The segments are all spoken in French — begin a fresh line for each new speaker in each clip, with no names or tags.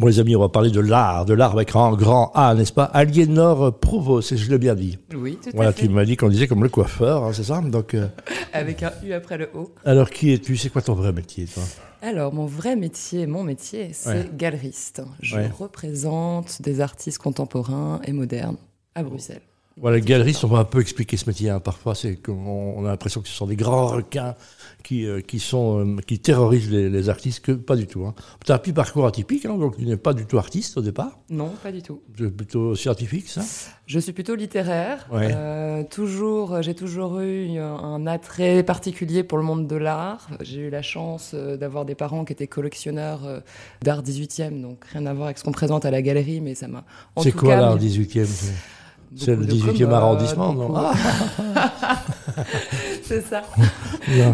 Bon, les amis, on va parler de l'art, de l'art avec un grand A, n'est-ce pas? Aliénor Provost, je l'ai bien dit.
Oui, tout
Voilà,
à fait.
tu m'as dit qu'on disait comme le coiffeur, hein, c'est ça? Donc, euh,
Avec un U après le O.
alors, qui es-tu? C'est quoi ton vrai métier, toi?
Alors, mon vrai métier, mon métier, c'est
Ouais.
galeriste. Je
Ouais.
représente des artistes contemporains et modernes à Bruxelles.
Voilà, les galeristes, on va un peu expliquer ce métier. hein. Parfois, c'est qu'on on a l'impression que ce sont des grands requins qui, euh, qui, sont, euh, qui terrorisent les, les artistes, que pas du tout. Hein. Tu as un petit parcours atypique, hein, donc tu n'es pas du tout artiste au départ.
Non, pas du tout.
C'est plutôt scientifique, ça?
Je suis plutôt littéraire.
Ouais.
Euh, toujours, j'ai toujours eu un, attrait particulier pour le monde de l'art. J'ai eu la chance d'avoir des parents qui étaient collectionneurs d'art 18e, donc rien à voir avec ce qu'on présente à la galerie, mais ça m'a.
C'est quoi l'art
mis
18e c'est- le
beaucoup de
18e
commodes,
arrondissement, non Ah,
C'est ça.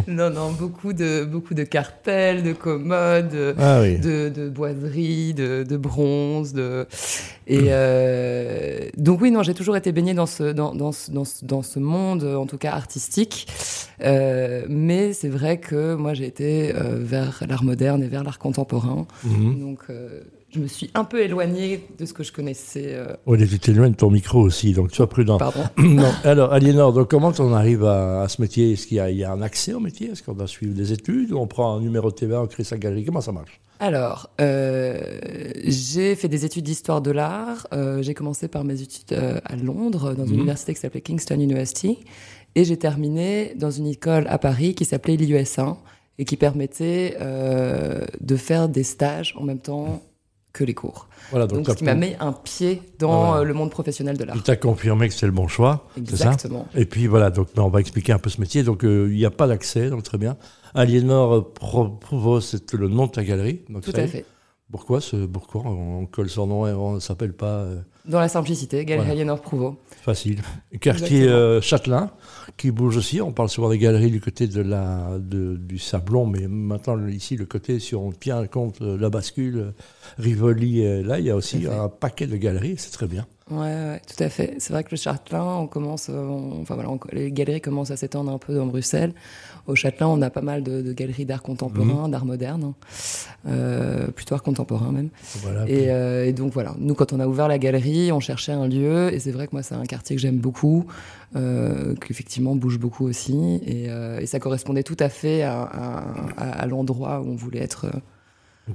Non, non, beaucoup de, beaucoup de cartels, de commodes,
Ah oui.
de, de boiseries, de, de bronze. De... Et euh, donc oui, non, j'ai toujours été baignée dans ce, dans, dans, ce, dans, ce, dans ce monde, en tout cas artistique. Euh, mais c'est vrai que moi, j'ai été euh, vers l'art moderne et vers l'art contemporain.
Mhm.
Donc euh, je me suis un peu éloignée de ce que je connaissais. euh,
Oui, tu t'éloignes de ton micro aussi, donc sois prudent.
Pardon.
non. Alors, Aliénor, donc comment on arrive à, à ce métier? Est-ce qu'il y, a- il y a un accès au métier? Est-ce qu'on doit suivre des études On prend un numéro de TVA, on crée sa galerie? Comment ça marche?
Alors, euh, j'ai fait des études d'histoire de l'art. Euh, j'ai commencé par mes études euh, à Londres, dans une
Mhm.
université qui s'appelait Kingston University. Et j'ai terminé dans une école à Paris qui s'appelait l'IUS1 et qui permettait de faire des stages en même temps que les cours.
Voilà,
Donc,
t'as
ce qui m'a mis un pied dans euh, le monde professionnel de l'art.
Il t'a confirmé que c'était le bon choix, c'est ça
Exactement.
Et puis voilà, donc ben, on va expliquer un peu ce métier. Donc euh, il n'y a pas d'accès, donc très bien. Aliénor euh, Pro- Provost, c'est le nom de ta galerie. Donc
Tout à fait.
Pourquoi ce pourquoi on, on colle son nom et on ne s'appelle pas euh,
Dans la simplicité, Galerie. Aliénor Prouveau.
facile Quartier euh, Châtelain qui bouge aussi. On parle souvent des galeries du côté de la de- du Sablon, mais maintenant ici le côté si on tient compte euh, la bascule, Rivoli, là il y a aussi un paquet de galeries. C'est très bien.
Ouais, ouais, tout à fait. C'est vrai que le Châtelain, on commence, euh, on- enfin voilà, on- les galeries commencent à s'étendre un peu dans Bruxelles. Au Châtelain, on a pas mal de, de galeries d'art
Mhm.
contemporain, d'art moderne, hein. euh, plutôt art contemporain même.
Voilà.
Et, euh, et donc voilà, nous quand on a ouvert la galerie, on cherchait un lieu, et c'est vrai que moi c'est un quartier que j'aime beaucoup, euh, qui effectivement bouge beaucoup aussi, et, euh, ça correspondait tout à fait à l'endroit où on voulait être euh,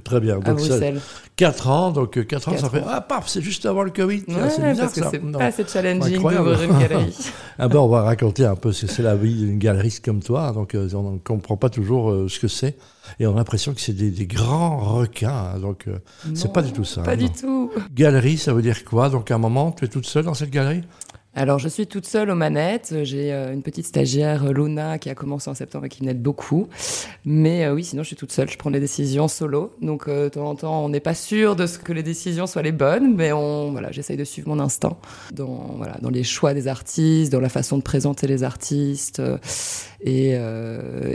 Très bien.
à
Donc ça,
Bruxelles.
4 ans, donc 4 ans, ça fait ah paf, c'est juste avant le Covid. Tiens,
Ouais,
c'est bizarre
parce que
ça.
c'est pas assez challenging d'ouvrir une galerie.
Ah ben, on va raconter un peu ce que c'est la vie d'une galeriste comme toi. Donc, euh, on ne comprend pas toujours euh, ce que c'est. Et on a l'impression que c'est des, des grands requins. hein. donc, euh, c'est pas du tout ça.
Pas
non.
du tout.
Galerie, ça veut dire quoi? Donc, à un moment, tu es toute seule dans cette galerie?
Alors, je suis toute seule aux manettes. J'ai euh, une petite stagiaire, Luna, qui a commencé en septembre et qui m'aide beaucoup. Mais euh, oui, sinon, je suis toute seule. Je prends les décisions solo. Donc, euh, de temps en temps, on n'est pas sûr de ce que les décisions soient les bonnes, mais on, voilà, j'essaye de suivre mon instinct dans, voilà, dans les choix des artistes, dans la façon de présenter les artistes et,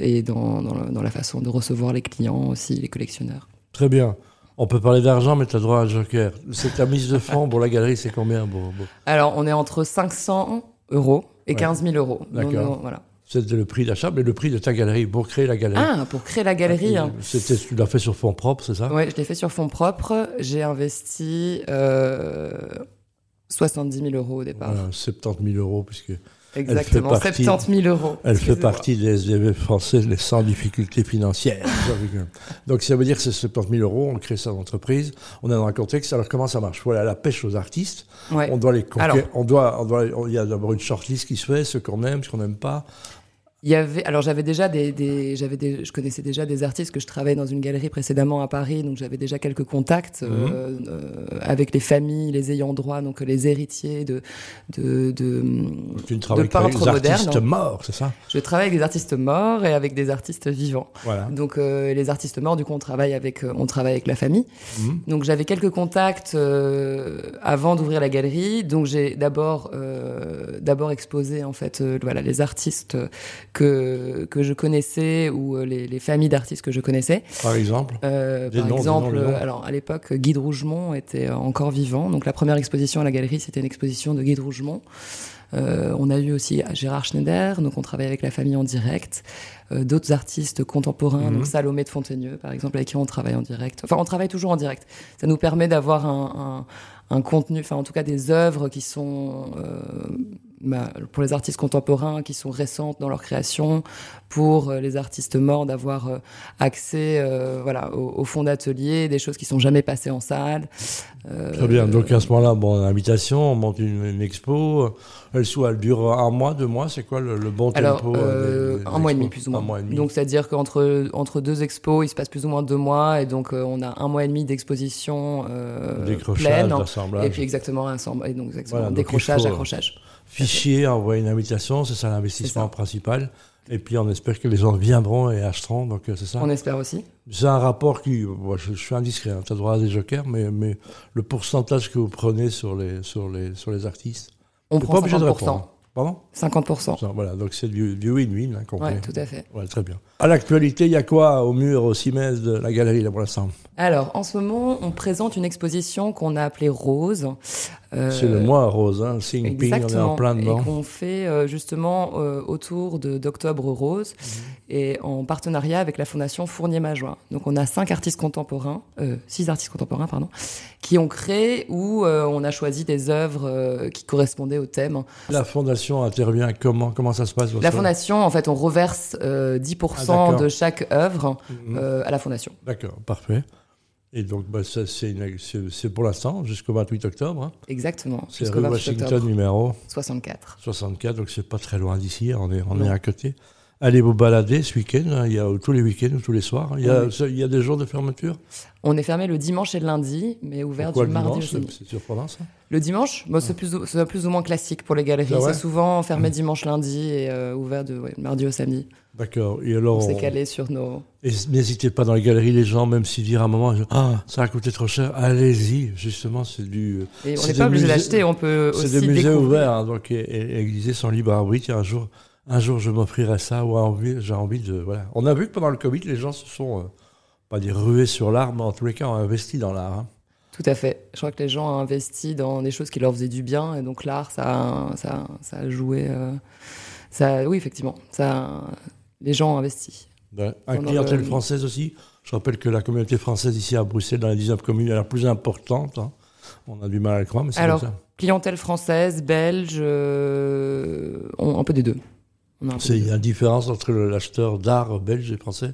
et dans, dans, dans la façon de recevoir les clients aussi, les collectionneurs.
Très bien. On peut parler d'argent, mais tu as droit à un joker. C'est ta mise de fonds pour la galerie, c'est combien bon, bon.
Alors, on est entre 500 euros et
Ouais.
15 000 euros.
D'accord.
Voilà.
C'est le prix d'achat, mais le prix de ta galerie pour créer la galerie.
Ah, pour créer la galerie. hein.
C'était, tu l'as fait sur fonds propres, c'est ça?
Ouais, je l'ai fait sur fonds propres. J'ai investi euh, 70 000 euros au départ.
Voilà, 70 000 euros, puisque
Exactement,
elle fait partie-
70 000 euros.
Elle fait partie des SDF français les sans difficultés financières. Donc ça veut dire que c'est 70 000 euros, on crée sa entreprise, on est dans un contexte. Alors comment ça marche? Voilà, la pêche aux artistes.
Ouais.
On doit les conquérir.
Alors-
On doit, on doit, il y a d'abord une shortlist qui se fait, ce qu'on aime, ce qu'on n'aime pas.
Il y avait, alors j'avais déjà des, des- j'avais des, je connaissais déjà des artistes que je travaillais dans une galerie précédemment à Paris, donc j'avais déjà quelques contacts
Mhm.
euh, euh, avec les familles, les ayants droit, donc les héritiers de, de, de,
Tu ne travailles
peintres
les artistes
modernes.
morts, c'est ça?
Je travaille avec des artistes morts et avec des artistes vivants.
Voilà.
Donc euh, les artistes morts, du coup, on travaille avec, euh, on travaille avec la famille.
Mhm.
Donc j'avais quelques contacts euh, avant d'ouvrir la galerie. Donc j'ai d'abord euh, d'abord exposé en fait voilà les artistes que que je connaissais ou euh, les, les familles d'artistes que je connaissais.
Par exemple.
Euh, par
noms,
exemple,
noms,
alors à l'époque Guy de Rougemont était euh, encore vivant. Donc la première exposition à la galerie c'était une exposition de Guy de Rougemont. Euh, on a eu aussi Gérard Schneider, donc on travaille avec la famille en direct. Euh, d'autres artistes contemporains, donc Salomé de Fontaigneux, par exemple, avec qui on travaille en direct. Enfin, on travaille toujours en direct. Ça nous permet d'avoir un, un, un, contenu, enfin en tout cas des œuvres qui sont euh, bah, pour les artistes contemporains qui sont récentes dans leur création, pour euh, les artistes morts d'avoir euh, accès euh, voilà, au, au fond d'atelier, des choses qui sont jamais passées en salle.
Très bien, donc à ce moment-là, bon, invitation, on monte une, une expo, elle, soit, elle dure un mois, deux mois, c'est quoi le, le, bon
Alors,
tempo
euh, Un mois et demi plus ou moins.
Un mois et demi.
Donc c'est-à-dire qu'entre entre deux expos, il se passe plus ou moins deux mois, et donc on a un mois et demi d'exposition pleine. Et puis exactement, un, et donc exactement
Voilà,
décrochage, accrochage.
Fichier, envoyer une invitation, c'est ça l'investissement principal. Et puis on espère que les gens viendront et achèteront, donc euh, c'est ça.
On espère aussi.
C'est un rapport qui, je, je suis indiscret, hein, tu as droit à des jokers, mais, mais le pourcentage que vous prenez sur les, sur les, sur les artistes,
On prend
pas obligé de
50%.
répondre. Pardon?
50%.
Ça, Voilà, donc c'est du win-win hein, fait.
tout à fait.
Très bien. À l'actualité, il y a quoi au mur, au CIMES de la galerie, là, pour l'instant?
Alors, en ce moment, on présente une exposition qu'on a appelée Rose. Euh,
C'est le mois rose, hein, Sing Ping, on est en plein dedans.
Et qu'on fait euh, justement euh, autour d'Octobre Rose
Mhm.
et en partenariat avec la Fondation Fournier-Majoin. Donc on a cinq artistes contemporains, euh, six artistes contemporains, pardon, qui ont créé ou euh, on a choisi des œuvres euh, qui correspondaient au thème.
La fondation intervient comment? Comment ça se passe
La Fondation, en fait, on reverse euh, 10%
Ah,
de chaque œuvre
Mhm.
à la Fondation.
D'accord, parfait. Et donc, bah, ça, c'est une- c'est c'est pour l'instant, jusqu'au 28 octobre. hein.
Exactement.
C'est
Jusqu'au
rue
28
Washington
octobre
numéro
64.
64, donc c'est pas très loin d'ici, on est, on est à côté. Allez vous balader ce week-end, hein, il y a ou tous les week-ends ou tous les soirs. Il y a,
Oui.
il y a des jours de fermeture?
On est fermé le dimanche et le lundi, mais ouvert
Pourquoi
du
le
mardi au.
C'est c'est surprenant ça
Le dimanche, bah, c'est plus, ou- c'est plus ou moins classique pour les galeries.
Ah ouais?
C'est souvent fermé dimanche, lundi et euh, ouvert de ouais, mardi au samedi.
D'accord. Et alors,
On s'est
on-
calé sur nos.
et n'hésitez pas dans les galeries, les gens, même s'ils disent à un moment, ah, ça a coûté trop cher, allez-y. Justement, c'est du.
Et on
C'est
n'est pas obligé d'acheter, on peut
C'est
aussi
des musées
découvrir.
ouverts, hein, donc et, et, et ils disaient son libre arbitre. Un jour, un jour, je m'offrirai ça ou envie, j'ai envie de. Voilà. On a vu que pendant le Covid, les gens se sont, euh, pas dire rués sur l'art, mais en tous les cas, ont investi dans l'art. hein.
Tout à fait. Je crois que les gens ont investi dans des choses qui leur faisaient du bien, et donc l'art, ça, a- ça, ça a joué. euh, ça, oui, effectivement, ça, les gens ont investi.
Ouais. Un clientèle
le-
française aussi. Je rappelle que la communauté française ici à Bruxelles, dans les 19 communes, est la plus importante. hein. On a du mal à le croire, mais c'est ça.
Clientèle française, belge, euh, on- un peu des deux.
C'est- Il y a une différence entre l'acheteur d'art belge et français.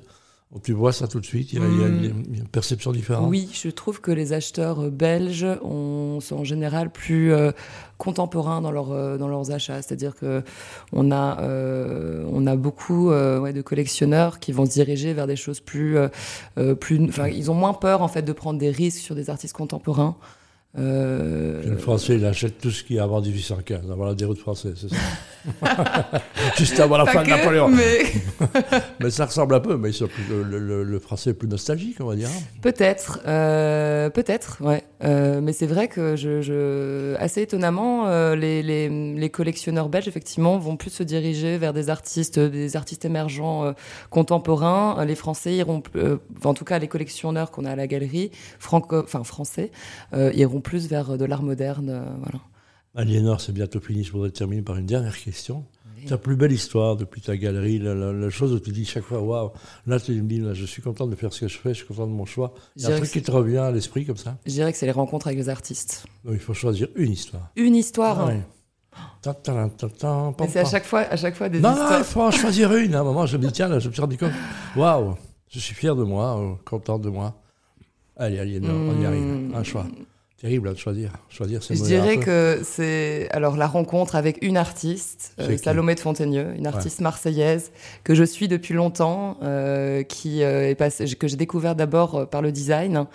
Tu vois ça tout de suite, il y a, il y a une, une perception différente.
Oui, je trouve que les acheteurs belges ont- sont en général plus euh, contemporains dans, leur, euh, dans leurs achats. C'est-à-dire que on a, euh, on a beaucoup ouais, de collectionneurs qui vont se diriger vers des choses plus, plus. Ils ont moins peur en fait de prendre des risques sur des artistes contemporains. Euh,
Le français, il achète tout ce qui est avant 1815, avant la déroute française, c'est ça Juste avant la
pas
fin de Napoléon.
mais
Mais ça ressemble un peu, mais plus- le, le- français est plus nostalgique, on va dire.
Peut-être, euh, peut-être, ouais. Euh, mais c'est vrai que je, je assez étonnamment, euh, les, les, les collectionneurs belges effectivement vont plus se diriger vers des artistes, des artistes émergents contemporains. Les Français iront, en tout cas les collectionneurs qu'on a à la galerie, franco, enfin français, iront plus vers de l'art moderne, euh, voilà.
Aliénor, c'est bientôt fini. Je voudrais terminer par une dernière question. Ta plus belle histoire depuis ta galerie, la, la- la chose où tu dis chaque fois, waouh, là tu me dis, là, je suis content de faire ce que je fais, je suis content de mon choix. Il y a un truc qui te revient à l'esprit comme ça?
Je dirais que c'est les rencontres avec les artistes.
Donc il faut choisir une histoire.
Une histoire. hein.
Ouais.
Mais c'est à chaque fois, à chaque fois des
Non, non,
histoires.
il faut en choisir une. À un moment, je me dis, tiens, là, je me suis rendu compte, waouh, je suis fier de moi, euh, content de moi. Allez, Aliénor, on y arrive. Un choix. Terrible hein, de choisir. Choisir, c'est
Je dirais que c'est alors la rencontre avec une artiste, euh, Salomé de Fontaigneux, une artiste marseillaise que je suis depuis longtemps, euh, qui euh, est passée, que j'ai découvert d'abord euh, par le design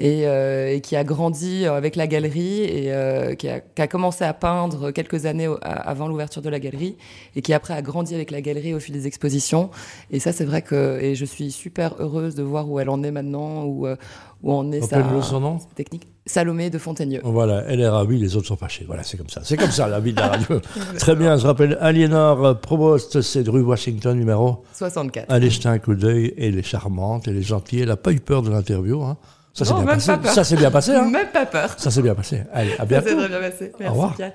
et, euh, et qui a grandi avec la galerie et euh, qui, a, qui a commencé à peindre quelques années au- avant l'ouverture de la galerie et qui après a grandi avec la galerie au fil des expositions. Et ça, c'est vrai que et je suis super heureuse de voir où elle en est maintenant, où où en est sa, sa technique. Salomé de Fontaigneux.
Voilà, elle est ravie, les autres sont fâchés. Voilà, c'est comme ça. C'est comme ça, la vie de la radio. Très bien, je rappelle, Aliénor Provost, c'est de rue Washington, numéro.
64.
Allez jeter un coup d'œil. Elle est charmante, elle est gentille, elle n'a pas eu peur de l'interview. Hein. Ça s'est bien passé. Ça s'est bien passé.
Même pas peur.
Ça s'est bien passé. Allez, à
Ça
bientôt.
s'est très bien passé. Merci
revoir.
Pierre.